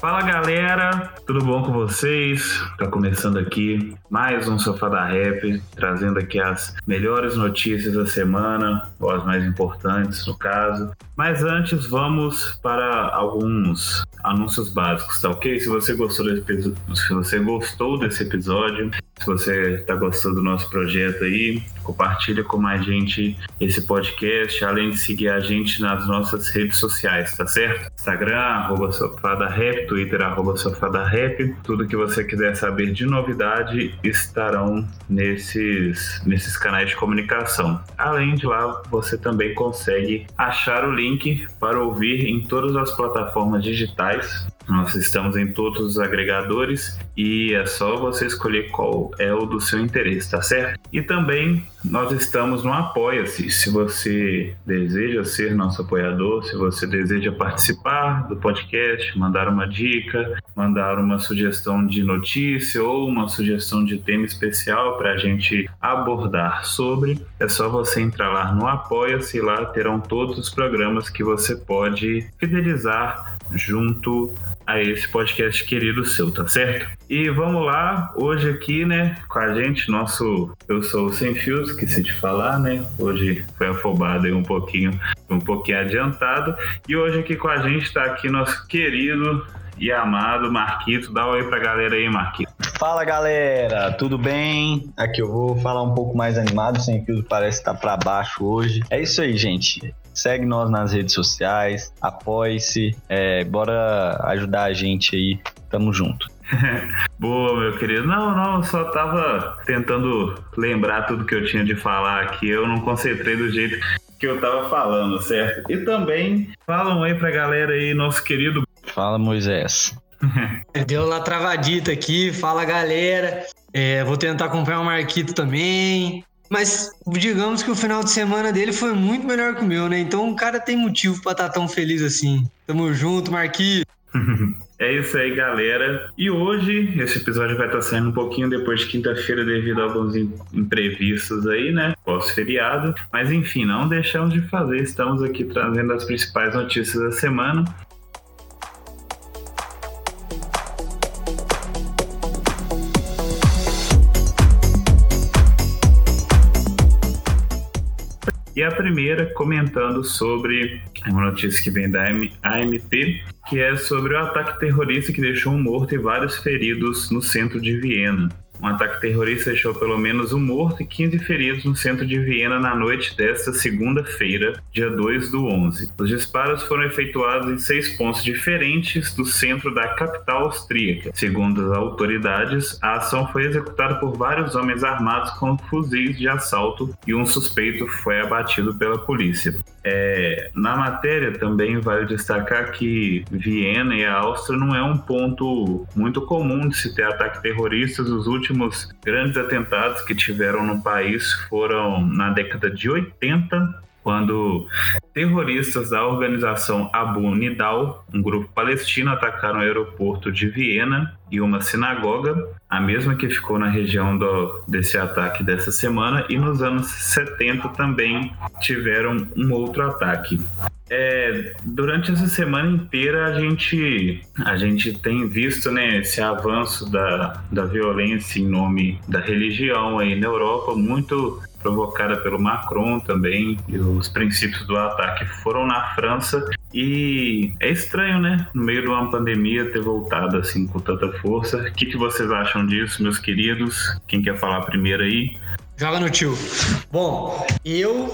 Fala galera, tudo bom com vocês? Tá começando aqui mais um Sofá da Rap, trazendo aqui as melhores notícias da semana, ou as mais importantes no caso. Mas antes vamos para alguns anúncios básicos, tá ok? Se você gostou desse, se você gostou desse episódio, se você está gostando do nosso projeto aí, compartilha com mais gente esse podcast, além de seguir a gente nas nossas redes sociais, tá certo? Instagram, arroba Sofada Rap, Twitter, arroba. Tudo que você quiser saber de novidade estarão nesses, nesses canais de comunicação. Além de lá, você também consegue achar o link para ouvir em todas as plataformas digitais nós estamos em todos os agregadores e é só você escolher qual é o do seu interesse, tá certo? E também nós estamos no Apoia-se. Se você deseja ser nosso apoiador, se você deseja participar do podcast, mandar uma dica, mandar uma sugestão de notícia ou uma sugestão de tema especial para a gente abordar sobre, é só você entrar lá no Apoia-se e lá terão todos os programas que você pode fidelizar junto a esse podcast querido seu, tá certo? E vamos lá, hoje aqui, né, com a gente, nosso Eu Sou o Sem Fios, que se te falar, né? Hoje foi afobado aí um pouquinho, um pouquinho adiantado. E hoje aqui com a gente está aqui nosso querido e amado Marquito. Dá um oi pra galera aí, Marquito. Fala galera, tudo bem? Aqui eu vou falar um pouco mais animado, sem fios parece estar tá para baixo hoje. É isso aí, gente. Segue nós nas redes sociais, apoie-se, é, bora ajudar a gente aí, tamo junto. Boa, meu querido. Não, não, eu só tava tentando lembrar tudo que eu tinha de falar aqui. Eu não concentrei do jeito que eu tava falando, certo? E também falam aí pra galera aí, nosso querido. Fala, Moisés. Deu lá travadita aqui, fala galera. É, vou tentar acompanhar o Marquito também. Mas digamos que o final de semana dele foi muito melhor que o meu, né? Então o cara tem motivo para estar tá tão feliz assim. Tamo junto, Marquinhos. É isso aí, galera. E hoje, esse episódio vai estar saindo um pouquinho depois de quinta-feira, devido a alguns imprevistos aí, né? Pós-feriado. Mas enfim, não deixamos de fazer. Estamos aqui trazendo as principais notícias da semana. E a primeira comentando sobre uma notícia que vem da AMP, que é sobre o ataque terrorista que deixou um morto e vários feridos no centro de Viena. Um ataque terrorista deixou pelo menos um morto e 15 feridos no centro de Viena na noite desta segunda-feira, dia 2 do 11. Os disparos foram efetuados em seis pontos diferentes do centro da capital austríaca. Segundo as autoridades, a ação foi executada por vários homens armados com fuzis de assalto e um suspeito foi abatido pela polícia. É, na matéria também vale destacar que Viena e a Áustria não é um ponto muito comum de se ter ataques terroristas. Os últimos grandes atentados que tiveram no país foram na década de 80 quando terroristas da organização Abu Nidal, um grupo palestino, atacaram o aeroporto de Viena e uma sinagoga, a mesma que ficou na região do, desse ataque dessa semana, e nos anos 70 também tiveram um outro ataque. É, durante essa semana inteira a gente, a gente tem visto né, esse avanço da, da violência em nome da religião aí na Europa, muito provocada pelo Macron também, e os princípios do ataque foram na França. E é estranho, né? No meio de uma pandemia ter voltado assim com tanta força. O que, que vocês acham disso, meus queridos? Quem quer falar primeiro aí? Joga no tio. Bom, eu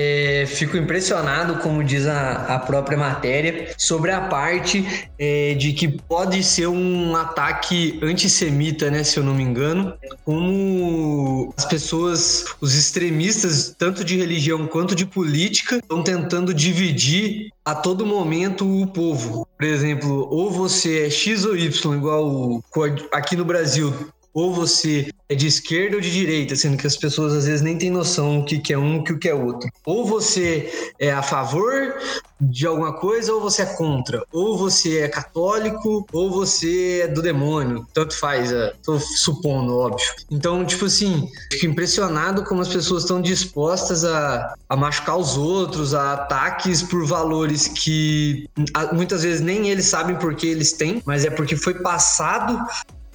é, fico impressionado, como diz a, a, própria matéria, sobre a parte é, de que pode ser um ataque antissemita, né? Se eu não me engano, como as pessoas, os extremistas, tanto de religião quanto de política, estão tentando dividir a todo momento o povo. Por exemplo, ou você é X ou Y, igual aqui no Brasil ou você é de esquerda ou de direita, sendo que as pessoas às vezes nem têm noção do que, é um e o que é outro. Ou você é a favor de alguma coisa ou você é contra. Ou você é católico ou você é do demônio. Tanto faz, é, tô supondo, óbvio. Então, tipo assim, fico impressionado como as pessoas estão dispostas a, a machucar os outros, a ataques por valores que muitas vezes nem eles sabem por que eles têm, mas é porque foi passado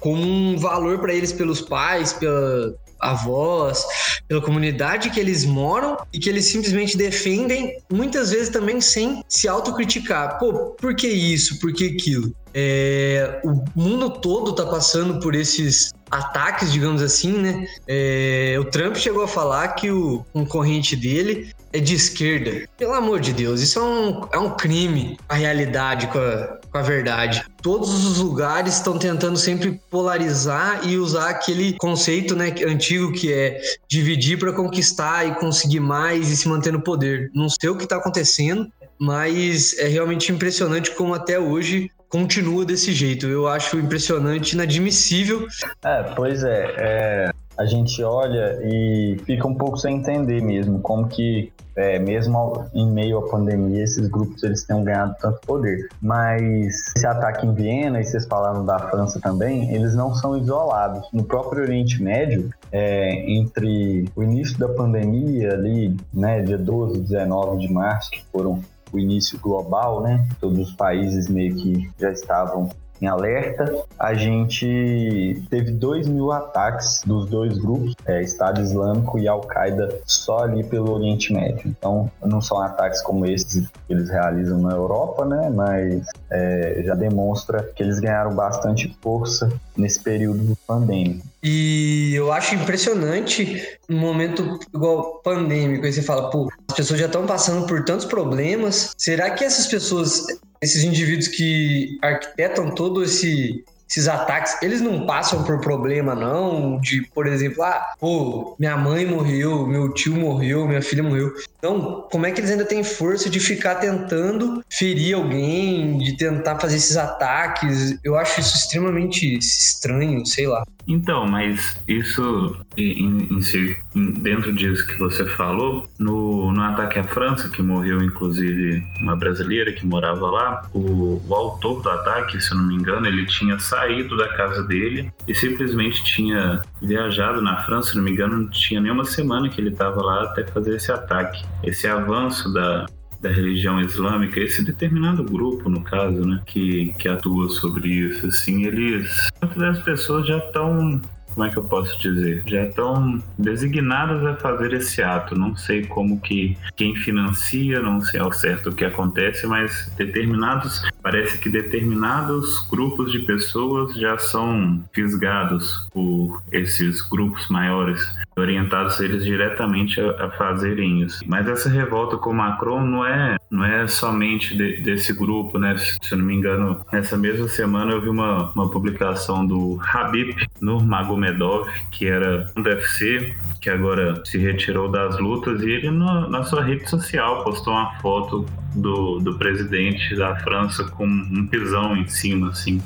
como um valor para eles pelos pais, pela, avós, pela comunidade que eles moram e que eles simplesmente defendem, muitas vezes também sem se autocriticar. Pô, por que isso? Por que aquilo? É, o mundo todo está passando por esses ataques, digamos assim, né? É, o Trump chegou a falar que o concorrente dele é de esquerda. Pelo amor de Deus, isso é um, é um crime, a realidade com a, com a verdade. Todos os lugares estão tentando sempre polarizar e usar aquele conceito né, antigo que é dividir para conquistar e conseguir mais e se manter no poder. Não sei o que está acontecendo, mas é realmente impressionante como até hoje continua desse jeito. Eu acho impressionante, inadmissível. É, pois é, é, a gente olha e fica um pouco sem entender mesmo como que é, mesmo em meio à pandemia, esses grupos eles tenham ganhado tanto poder. Mas esse ataque em Viena, e vocês falaram da França também, eles não são isolados. No próprio Oriente Médio, é, entre o início da pandemia ali, né, dia 12 e 19 de março, que foram o início global, né? Todos os países meio que já estavam em alerta. A gente teve 2 mil ataques dos dois grupos, é, Estado Islâmico e Al-Qaeda, só ali pelo Oriente Médio. Então, não são ataques como esses que eles realizam na Europa, né? Mas é, já demonstra que eles ganharam bastante força nesse período pandêmico. E eu acho impressionante um momento igual pandêmico, aí você fala, pô, as pessoas já estão passando por tantos problemas. Será que essas pessoas esses indivíduos que arquitetam todo esse esses ataques, eles não passam por problema, não, de, por exemplo, ah, pô, minha mãe morreu, meu tio morreu, minha filha morreu. Então, como é que eles ainda têm força de ficar tentando ferir alguém, de tentar fazer esses ataques? Eu acho isso extremamente estranho, sei lá. Então, mas isso em, em si, dentro disso que você falou, no, no ataque à França, que morreu inclusive uma brasileira que morava lá, o, o autor do ataque, se eu não me engano, ele tinha saído da casa dele e simplesmente tinha viajado na França, se não me engano, não tinha nenhuma semana que ele estava lá até fazer esse ataque. Esse avanço da, da religião islâmica, esse determinado grupo, no caso, né, que, que atua sobre isso, assim, eles, muitas das pessoas já estão como é que eu posso dizer? Já estão designadas a fazer esse ato. Não sei como que quem financia, não sei ao certo o que acontece, mas determinados, parece que determinados grupos de pessoas já são fisgados por esses grupos maiores, orientados eles diretamente a, a fazerem isso. Mas essa revolta com Macron não é, não é somente de, desse grupo, né? Se eu não me engano, nessa mesma semana eu vi uma, uma publicação do Habib Nurmagomedov Medov, que era um UFC, que agora se retirou das lutas, e ele na sua rede social postou uma foto do, do presidente da França com um pisão em cima, assim.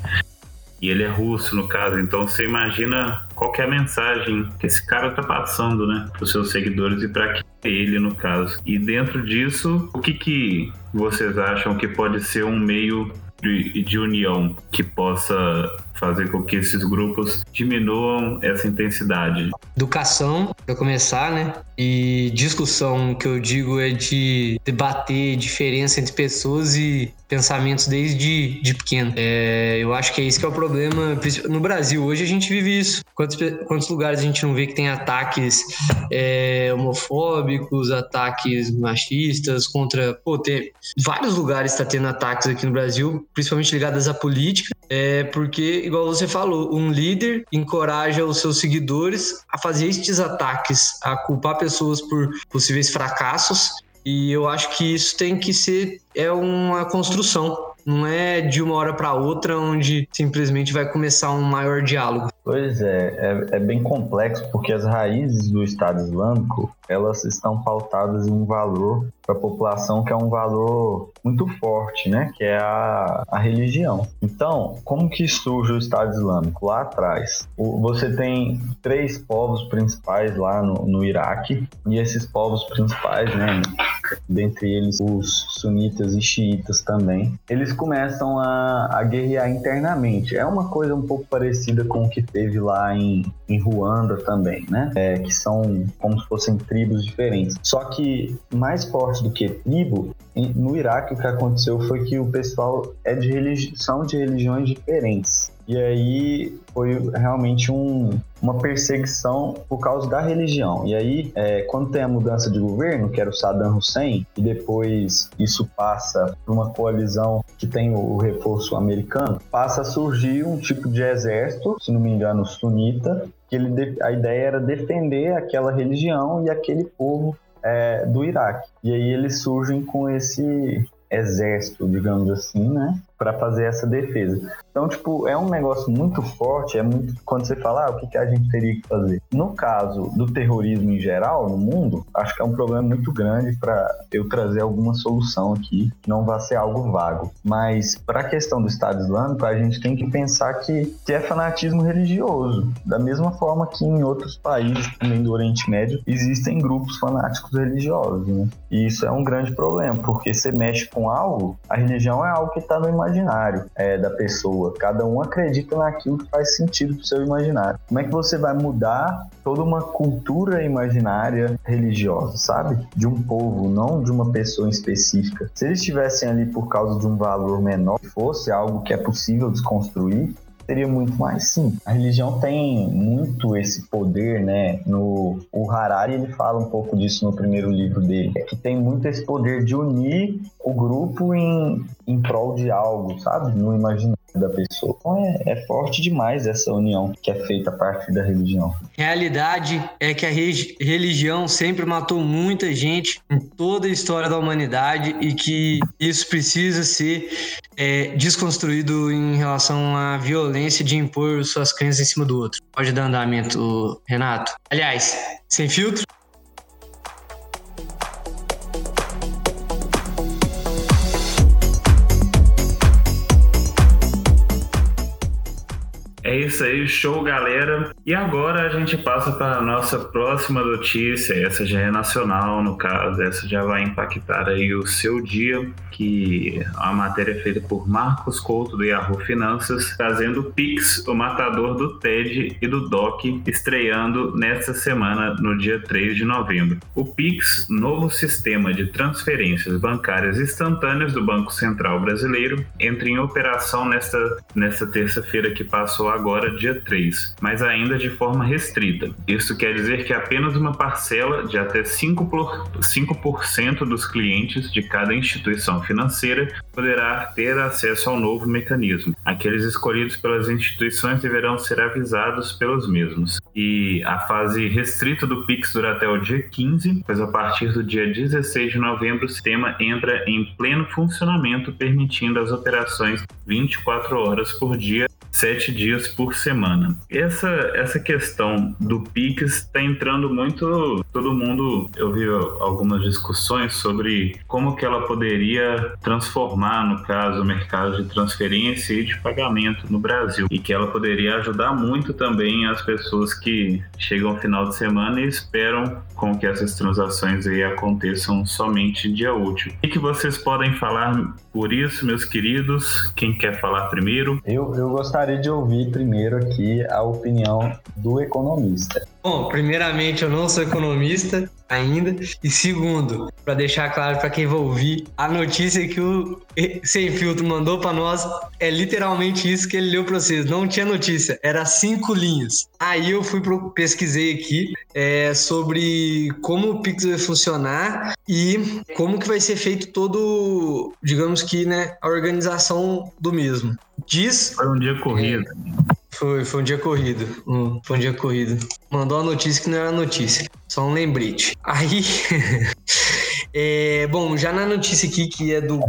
E ele é russo, no caso, então você imagina qual é a mensagem que esse cara tá passando, né, para os seus seguidores e para ele, no caso. E dentro disso, o que, que vocês acham que pode ser um meio de, de união que possa fazer com que esses grupos diminuam essa intensidade. Educação, para começar, né? E discussão, que eu digo é de debater diferença entre pessoas e pensamentos desde de pequeno. É, eu acho que é isso que é o problema. No Brasil, hoje a gente vive isso. Quantos, quantos lugares a gente não vê que tem ataques é, homofóbicos, ataques machistas contra. Pô, tem vários lugares está tendo ataques aqui no Brasil, principalmente ligados à política, é porque igual você falou, um líder encoraja os seus seguidores a fazer estes ataques, a culpar pessoas por possíveis fracassos. E eu acho que isso tem que ser é uma construção, não é de uma hora para outra onde simplesmente vai começar um maior diálogo. Pois é, é, é, bem complexo porque as raízes do Estado Islâmico elas estão pautadas em um valor para a população que é um valor muito forte, né? Que é a, a religião. Então, como que surge o Estado Islâmico? Lá atrás, o, você tem três povos principais lá no, no Iraque e esses povos principais, né? Dentre eles os sunitas e xiitas também, eles começam a, a guerrear internamente. É uma coisa um pouco parecida com o que teve lá em, em Ruanda também, né? É, que são como se fossem tribos diferentes. Só que mais forte do que tribo, no Iraque o que aconteceu foi que o pessoal é de religi são de religiões diferentes. E aí foi realmente um, uma perseguição por causa da religião. E aí, é, quando tem a mudança de governo, que era o Saddam Hussein, e depois isso passa por uma coalizão que tem o reforço americano, passa a surgir um tipo de exército, se não me engano, sunita, que ele, a ideia era defender aquela religião e aquele povo é, do Iraque. E aí eles surgem com esse exército, digamos assim, né? Para fazer essa defesa. Então, tipo, é um negócio muito forte, é muito quando você fala, ah, o que, que a gente teria que fazer. No caso do terrorismo em geral, no mundo, acho que é um problema muito grande para eu trazer alguma solução aqui, não vai ser algo vago. Mas para a questão do Estado Islâmico, a gente tem que pensar que, que é fanatismo religioso, da mesma forma que em outros países também do Oriente Médio existem grupos fanáticos religiosos, né? E isso é um grande problema, porque você mexe com algo, a religião é algo que está no imaginário imaginário é, da pessoa. Cada um acredita naquilo que faz sentido pro seu imaginário. Como é que você vai mudar toda uma cultura imaginária religiosa, sabe? De um povo, não de uma pessoa específica. Se eles estivessem ali por causa de um valor menor, fosse algo que é possível desconstruir, seria muito mais sim. A religião tem muito esse poder, né? No o Harari ele fala um pouco disso no primeiro livro dele, que tem muito esse poder de unir o grupo em, em prol de algo, sabe? No imaginário da pessoa. Então é, é, forte demais essa união que é feita a partir da religião. Realidade é que a religião sempre matou muita gente em toda a história da humanidade e que isso precisa ser é, desconstruído em relação à violência de impor suas crenças em cima do outro. Pode dar andamento, Renato. Aliás, sem filtro. Isso aí, show galera. E agora a gente passa para a nossa próxima notícia. Essa já é nacional, no caso, essa já vai impactar aí o seu dia, que a matéria é feita por Marcos Couto do Yahoo Finanças, trazendo Pix, o matador do TED e do DOC, estreando nesta semana, no dia 3 de novembro. O Pix, novo sistema de transferências bancárias instantâneas do Banco Central Brasileiro, entra em operação nesta, nesta terça-feira que passou agora agora, dia 3, mas ainda de forma restrita. Isso quer dizer que apenas uma parcela de até 5%, por, 5 dos clientes de cada instituição financeira poderá ter acesso ao novo mecanismo. Aqueles escolhidos pelas instituições deverão ser avisados pelos mesmos. E a fase restrita do Pix dura até o dia 15, pois a partir do dia 16 de novembro o sistema entra em pleno funcionamento, permitindo as operações 24 horas por dia sete dias por semana. Essa, essa questão do Pix está entrando muito. Todo mundo, eu vi algumas discussões sobre como que ela poderia transformar, no caso, o mercado de transferência e de pagamento no Brasil. E que ela poderia ajudar muito também as pessoas que chegam ao final de semana e esperam com que essas transações aí aconteçam somente dia útil. O que vocês podem falar por isso, meus queridos? Quem quer falar primeiro? Eu, eu gostaria de ouvir primeiro aqui a opinião do economista. Bom, primeiramente, eu não sou economista ainda. E segundo, para deixar claro para quem vai ouvir, a notícia que o Sem Filtro mandou para nós é literalmente isso que ele leu para vocês. Não tinha notícia, era cinco linhas. Aí eu fui pro, pesquisei aqui é, sobre como o Pix vai funcionar e como que vai ser feito todo, digamos que, né, a organização do mesmo. Diz. Foi um dia corrido. É, foi, foi um dia corrido. Hum, foi um dia corrido. Mandou a notícia que não era notícia. Só um lembrete. Aí. é, bom, já na notícia aqui que é do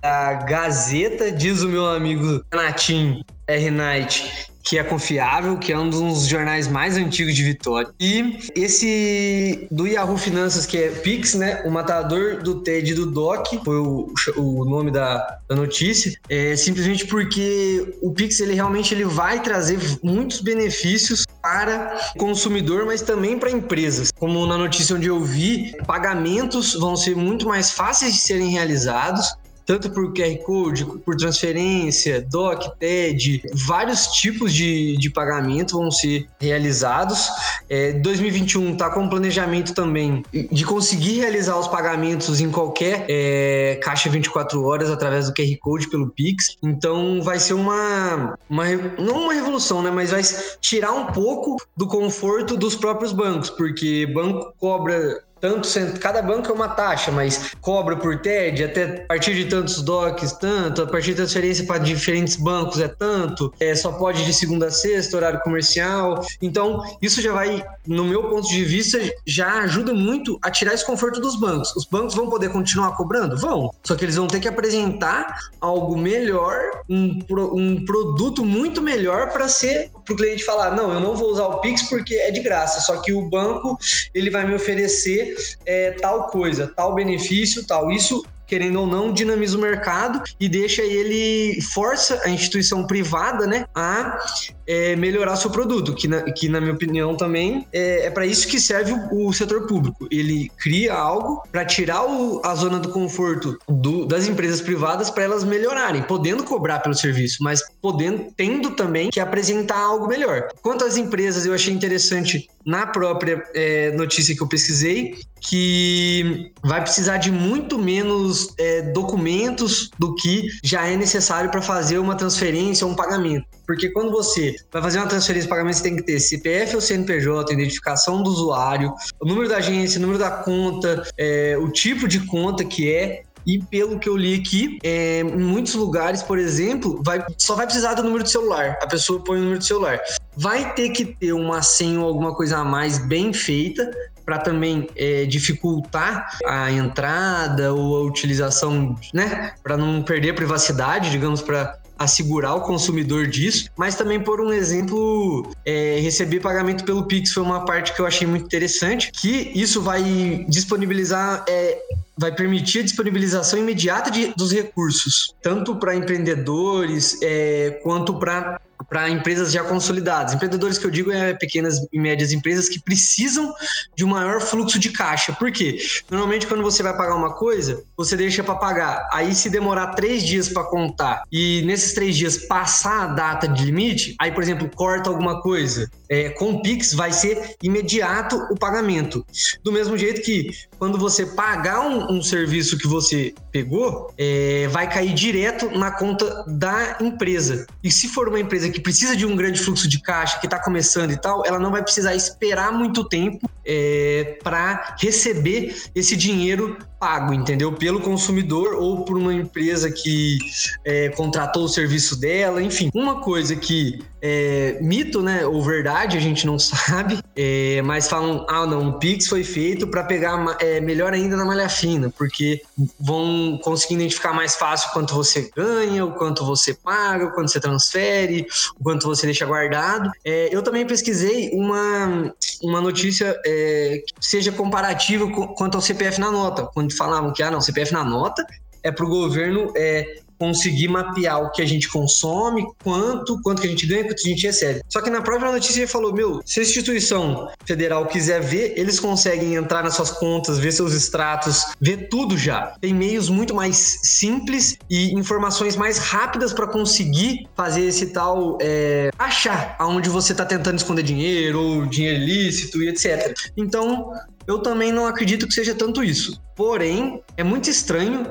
da Gazeta, diz o meu amigo Renatinho R. Knight que é confiável, que é um dos jornais mais antigos de Vitória. E esse do Yahoo Finanças, que é Pix, né? O matador do TED do DOC, foi o, o nome da, da notícia, é simplesmente porque o Pix ele realmente ele vai trazer muitos benefícios para o consumidor, mas também para empresas. Como na notícia onde eu vi, pagamentos vão ser muito mais fáceis de serem realizados tanto por QR Code, por transferência, DOC, TED, vários tipos de, de pagamento vão ser realizados. É, 2021 está com planejamento também de conseguir realizar os pagamentos em qualquer é, caixa 24 horas através do QR Code pelo Pix. Então vai ser uma, uma não uma revolução, né, mas vai tirar um pouco do conforto dos próprios bancos, porque banco cobra tanto cada banco é uma taxa, mas cobra por TED até a partir de tantos DOCs, tanto, a partir de transferência para diferentes bancos é tanto, é, só pode de segunda a sexta, horário comercial. Então, isso já vai, no meu ponto de vista, já ajuda muito a tirar esse conforto dos bancos. Os bancos vão poder continuar cobrando? Vão. Só que eles vão ter que apresentar algo melhor, um, um produto muito melhor para ser para o cliente falar, não, eu não vou usar o Pix porque é de graça, só que o banco ele vai me oferecer é, tal coisa, tal benefício, tal. Isso querendo ou não, dinamiza o mercado e deixa ele, força a instituição privada, né, a é, melhorar seu produto, que na, que na minha opinião também é, é para isso que serve o, o, setor público. Ele cria algo para tirar o, a zona do conforto do, das empresas privadas para elas melhorarem, podendo cobrar pelo serviço, mas podendo, tendo também que apresentar algo melhor. Quanto às empresas, eu achei interessante na própria é, notícia que eu pesquisei que vai precisar de muito menos é, documentos do que já é necessário para fazer uma transferência ou um pagamento. Porque quando você vai fazer uma transferência de pagamento, você tem que ter CPF ou CNPJ, identificação do usuário, o número da agência, o número da conta, é, o tipo de conta que é, e pelo que eu li aqui, é, em muitos lugares, por exemplo, vai, só vai precisar do número de celular. A pessoa põe o número de celular. Vai ter que ter uma senha ou alguma coisa a mais bem feita para também é, dificultar a entrada ou a utilização, né? Para não perder a privacidade, digamos, para assegurar o consumidor disso, mas também por um exemplo, é, receber pagamento pelo Pix foi uma parte que eu achei muito interessante, que isso vai disponibilizar é, vai permitir a disponibilização imediata de, dos recursos, tanto para empreendedores é, quanto para para empresas já consolidadas. Empreendedores que eu digo é pequenas e médias empresas que precisam de um maior fluxo de caixa. Por quê? Normalmente, quando você vai pagar uma coisa, você deixa para pagar. Aí, se demorar três dias para contar e nesses três dias passar a data de limite, aí, por exemplo, corta alguma coisa. É, com o Pix vai ser imediato o pagamento. Do mesmo jeito que quando você pagar um, um serviço que você pegou, é, vai cair direto na conta da empresa. E se for uma empresa que precisa de um grande fluxo de caixa, que está começando e tal, ela não vai precisar esperar muito tempo é, para receber esse dinheiro pago, entendeu? Pelo consumidor ou por uma empresa que é, contratou o serviço dela, enfim. Uma coisa que é mito, né, ou verdade, a gente não sabe, é, mas falam, ah, não, o Pix foi feito para pegar é, melhor ainda na malha fina, porque vão conseguir identificar mais fácil quanto você ganha, o quanto você paga, o quanto você transfere, o quanto você deixa guardado. É, eu também pesquisei uma, uma notícia é, que seja comparativa quanto ao CPF na nota, quando falavam que, ah, não, CPF na nota é para o governo é, conseguir mapear o que a gente consome, quanto, quanto que a gente ganha, quanto a gente recebe. Só que na própria notícia ele falou, meu, se a instituição federal quiser ver, eles conseguem entrar nas suas contas, ver seus extratos, ver tudo já. Tem meios muito mais simples e informações mais rápidas para conseguir fazer esse tal é, achar aonde você está tentando esconder dinheiro ou dinheiro ilícito e etc. Então, eu também não acredito que seja tanto isso. Porém, é muito estranho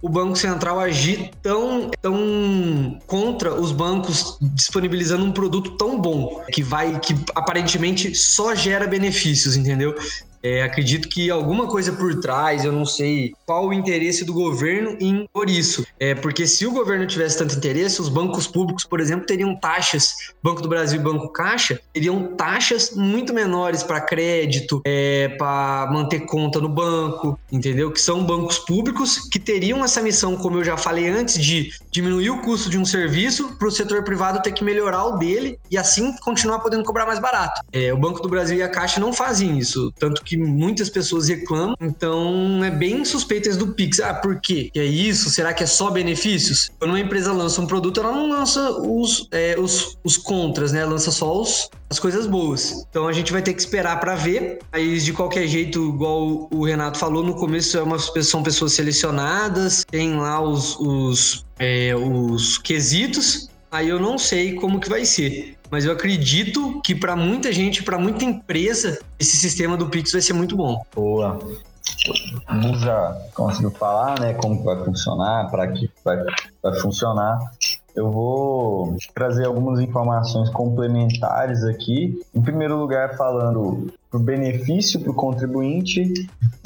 o Banco Central agir tão, tão contra os bancos disponibilizando um produto tão bom que vai que aparentemente só gera benefícios, entendeu? É, acredito que alguma coisa por trás, eu não sei qual o interesse do governo em por isso. É, porque se o governo tivesse tanto interesse, os bancos públicos, por exemplo, teriam taxas, Banco do Brasil e Banco Caixa, teriam taxas muito menores para crédito, é, para manter conta no banco, entendeu? Que são bancos públicos que teriam essa missão, como eu já falei antes, de diminuir o custo de um serviço para o setor privado ter que melhorar o dele e assim continuar podendo cobrar mais barato. É, o Banco do Brasil e a Caixa não fazem isso, tanto que muitas pessoas reclamam, então é bem suspeitas do Pix. Ah, por quê? É isso? Será que é só benefícios? Quando uma empresa lança um produto, ela não lança os, é, os, os contras, né? Ela lança só os, as coisas boas. Então a gente vai ter que esperar para ver. Mas de qualquer jeito, igual o Renato falou, no começo é uma, são pessoas selecionadas, tem lá os, os, é, os quesitos. Aí eu não sei como que vai ser mas eu acredito que para muita gente, para muita empresa, esse sistema do Pix vai ser muito bom. Boa. Já conseguiu falar, né, como vai funcionar, para que vai, vai funcionar. Eu vou trazer algumas informações complementares aqui. Em primeiro lugar, falando o benefício para o contribuinte,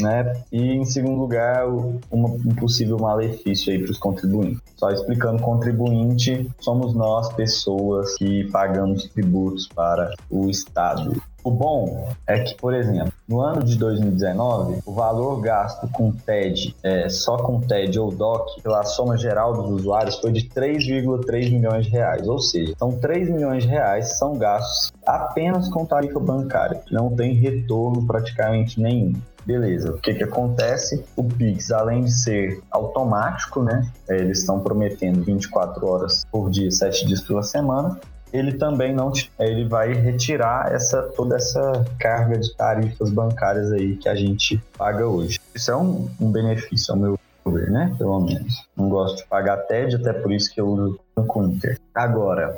né? E em segundo lugar, um possível malefício aí para os contribuintes. Só explicando, contribuinte somos nós, pessoas que pagamos tributos para o Estado. O bom é que, por exemplo, no ano de 2019, o valor gasto com TED, é, só com TED ou DOC, pela soma geral dos usuários, foi de 3,3 milhões de reais. Ou seja, são 3 milhões de reais são gastos apenas com tarifa bancária, não tem retorno praticamente nenhum. Beleza, o que que acontece? O Pix, além de ser automático, né? É, eles estão prometendo 24 horas por dia, 7 dias pela semana ele também não ele vai retirar essa toda essa carga de tarifas bancárias aí que a gente paga hoje. Isso é um, um benefício ao meu ver, né? Pelo menos. Não gosto de pagar TED, até por isso que eu uso o Inter. Agora,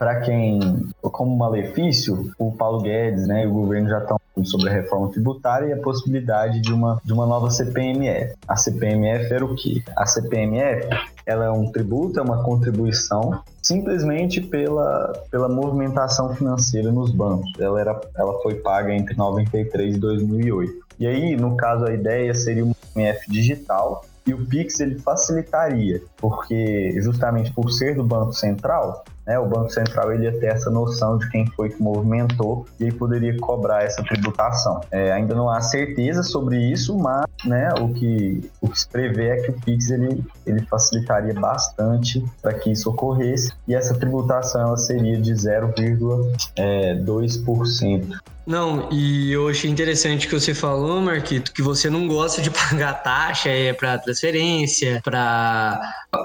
para quem, como malefício, o Paulo Guedes né, e o governo já estão sobre a reforma tributária e a possibilidade de uma, de uma nova CPMF. A CPMF era o quê? A CPMF ela é um tributo, é uma contribuição simplesmente pela, pela movimentação financeira nos bancos. Ela, era, ela foi paga entre 93 e 2008. E aí, no caso, a ideia seria uma CPMF digital, e o Pix ele facilitaria, porque justamente por ser do Banco Central, né, o Banco Central ele ia ter essa noção de quem foi que movimentou e poderia cobrar essa tributação. É, ainda não há certeza sobre isso, mas né, o, que, o que se prevê é que o Pix ele, ele facilitaria bastante para que isso ocorresse e essa tributação ela seria de 0,2%. Não, e eu achei interessante que você falou, Marquito, que você não gosta de pagar taxa é para transferência, para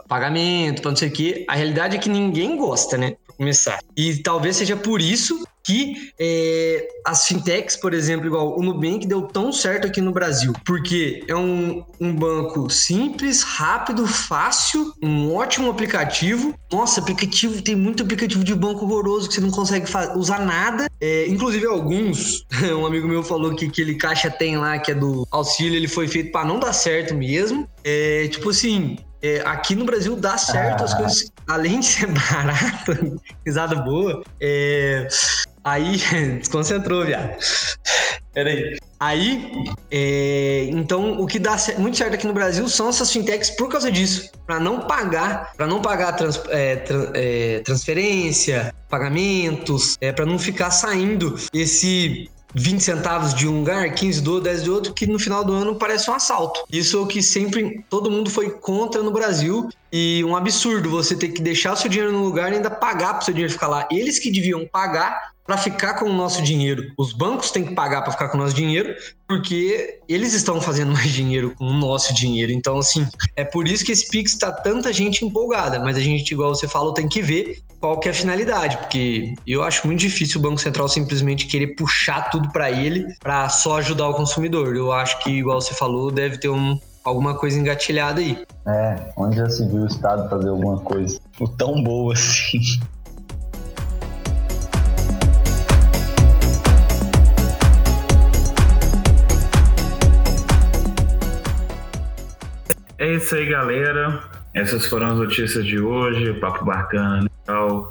pagamento, para não sei o quê. A realidade é que ninguém gosta, né? Começar. E talvez seja por isso que é, as fintechs, por exemplo, igual o Nubank, deu tão certo aqui no Brasil. Porque é um, um banco simples, rápido, fácil, um ótimo aplicativo. Nossa, aplicativo, tem muito aplicativo de banco horroroso que você não consegue usar nada. É, inclusive alguns, um amigo meu falou que aquele caixa tem lá, que é do auxílio, ele foi feito para não dar certo mesmo. É, tipo assim, é, aqui no Brasil dá certo ah. as coisas, além de ser barato, risada boa, é, Aí, desconcentrou, viado. Peraí. Aí, é, então, o que dá muito certo aqui no Brasil são essas fintechs por causa disso. Para não pagar, para não pagar trans, é, é, transferência, pagamentos, é, para não ficar saindo esse 20 centavos de um lugar, 15 do outro, 10 do outro, que no final do ano parece um assalto. Isso é o que sempre todo mundo foi contra no Brasil e um absurdo você ter que deixar seu dinheiro no lugar e ainda pagar para o seu dinheiro ficar lá. Eles que deviam pagar para ficar com o nosso dinheiro. Os bancos têm que pagar para ficar com o nosso dinheiro, porque eles estão fazendo mais dinheiro com o nosso dinheiro. Então, assim, é por isso que esse Pix está tanta gente empolgada. Mas a gente, igual você falou, tem que ver qual que é a finalidade, porque eu acho muito difícil o Banco Central simplesmente querer puxar tudo para ele para só ajudar o consumidor. Eu acho que, igual você falou, deve ter um, alguma coisa engatilhada aí. É, onde já se viu o Estado fazer alguma coisa tão boa assim? É isso aí, galera. Essas foram as notícias de hoje. Papo bacana.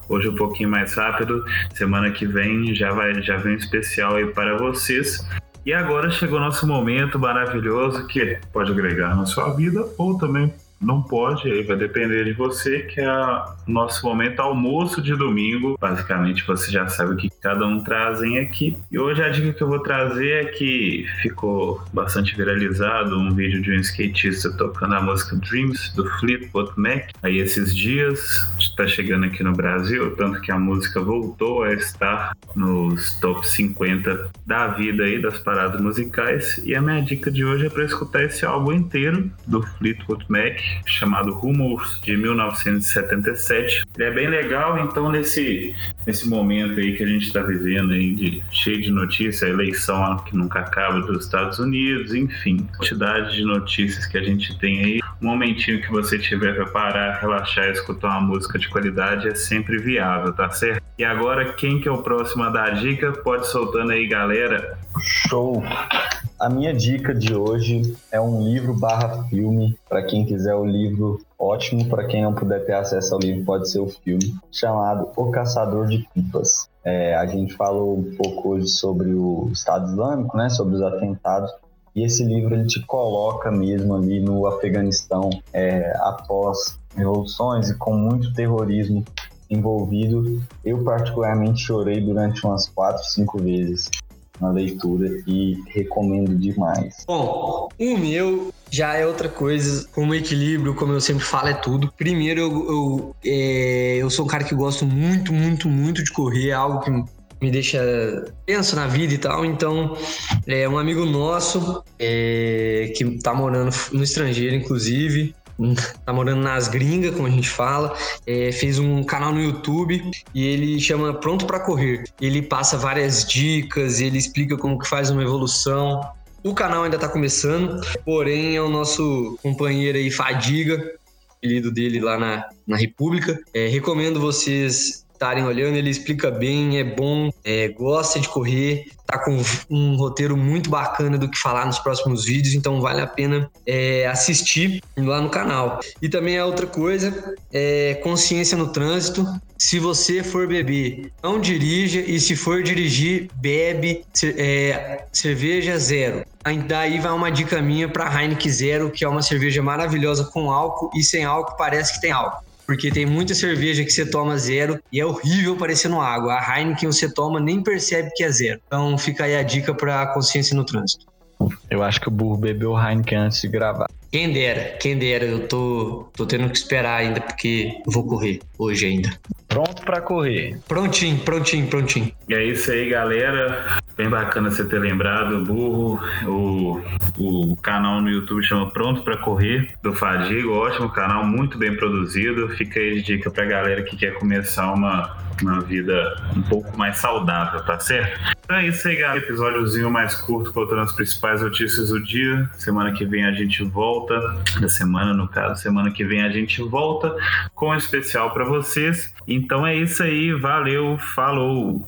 Hoje um pouquinho mais rápido. Semana que vem já vai já vem um especial aí para vocês. E agora chegou nosso momento maravilhoso que pode agregar na sua vida ou também não pode, aí vai depender de você, que é o nosso momento almoço de domingo. Basicamente, você já sabe o que cada um trazem aqui. E hoje a dica que eu vou trazer é que ficou bastante viralizado um vídeo de um skatista tocando a música Dreams do Fleetwood Mac. Aí esses dias está chegando aqui no Brasil, tanto que a música voltou a estar nos top 50 da vida aí das paradas musicais. E a minha dica de hoje é para escutar esse álbum inteiro do Fleetwood Mac chamado Rumors de 1977. Ele é bem legal, então nesse, nesse momento aí que a gente está vivendo aí de cheio de notícias, a eleição que nunca acaba dos Estados Unidos, enfim, quantidade de notícias que a gente tem aí. Um momentinho que você tiver para parar, relaxar, escutar uma música de qualidade é sempre viável, tá certo? E agora quem que é o próximo a dar a dica? Pode soltando aí, galera. Show. A minha dica de hoje é um livro barra filme. Para quem quiser o livro, ótimo. Para quem não puder ter acesso ao livro, pode ser o filme, chamado O Caçador de Pipas. É, a gente falou um pouco hoje sobre o Estado Islâmico, né, sobre os atentados. E esse livro ele te coloca mesmo ali no Afeganistão é, após revoluções e com muito terrorismo envolvido. Eu particularmente chorei durante umas quatro, cinco vezes na leitura e recomendo demais. Bom, o meu já é outra coisa, como equilíbrio, como eu sempre falo, é tudo. Primeiro, eu, eu, é, eu sou um cara que gosto muito, muito, muito de correr, é algo que me deixa tenso na vida e tal. Então, é um amigo nosso é, que tá morando no estrangeiro, inclusive, tá morando nas gringas, como a gente fala, é, fez um canal no YouTube e ele chama Pronto para Correr. Ele passa várias dicas, ele explica como que faz uma evolução. O canal ainda tá começando, porém é o nosso companheiro aí, Fadiga, apelido dele lá na, na República. É, recomendo vocês estarem olhando, ele explica bem, é bom, é, gosta de correr, tá com um roteiro muito bacana do que falar nos próximos vídeos, então vale a pena é, assistir lá no canal. E também a outra coisa, é consciência no trânsito. Se você for beber, não dirija e se for dirigir, bebe é, cerveja zero. Daí vai uma dica minha para Heineken Zero, que é uma cerveja maravilhosa com álcool e sem álcool parece que tem álcool porque tem muita cerveja que você toma zero e é horrível parecendo água. A Heineken você toma nem percebe que é zero. Então fica aí a dica para consciência no trânsito. Eu acho que o burro bebeu Heineken antes de gravar. Quem dera, quem dera. Eu tô, tô tendo que esperar ainda porque vou correr hoje ainda. Pronto para correr. Prontinho, prontinho, prontinho. E é isso aí, galera. Bem bacana você ter lembrado, burro. O, o canal no YouTube chama Pronto para Correr, do Fadigo. Ótimo canal, muito bem produzido. Fica aí de dica pra galera que quer começar uma, uma vida um pouco mais saudável, tá certo? Então é isso aí, galera. Episódiozinho mais curto, contando as principais notícias do dia. Semana que vem a gente volta. Da semana, no caso, semana que vem a gente volta com um especial para vocês. Então é isso aí, valeu, falou!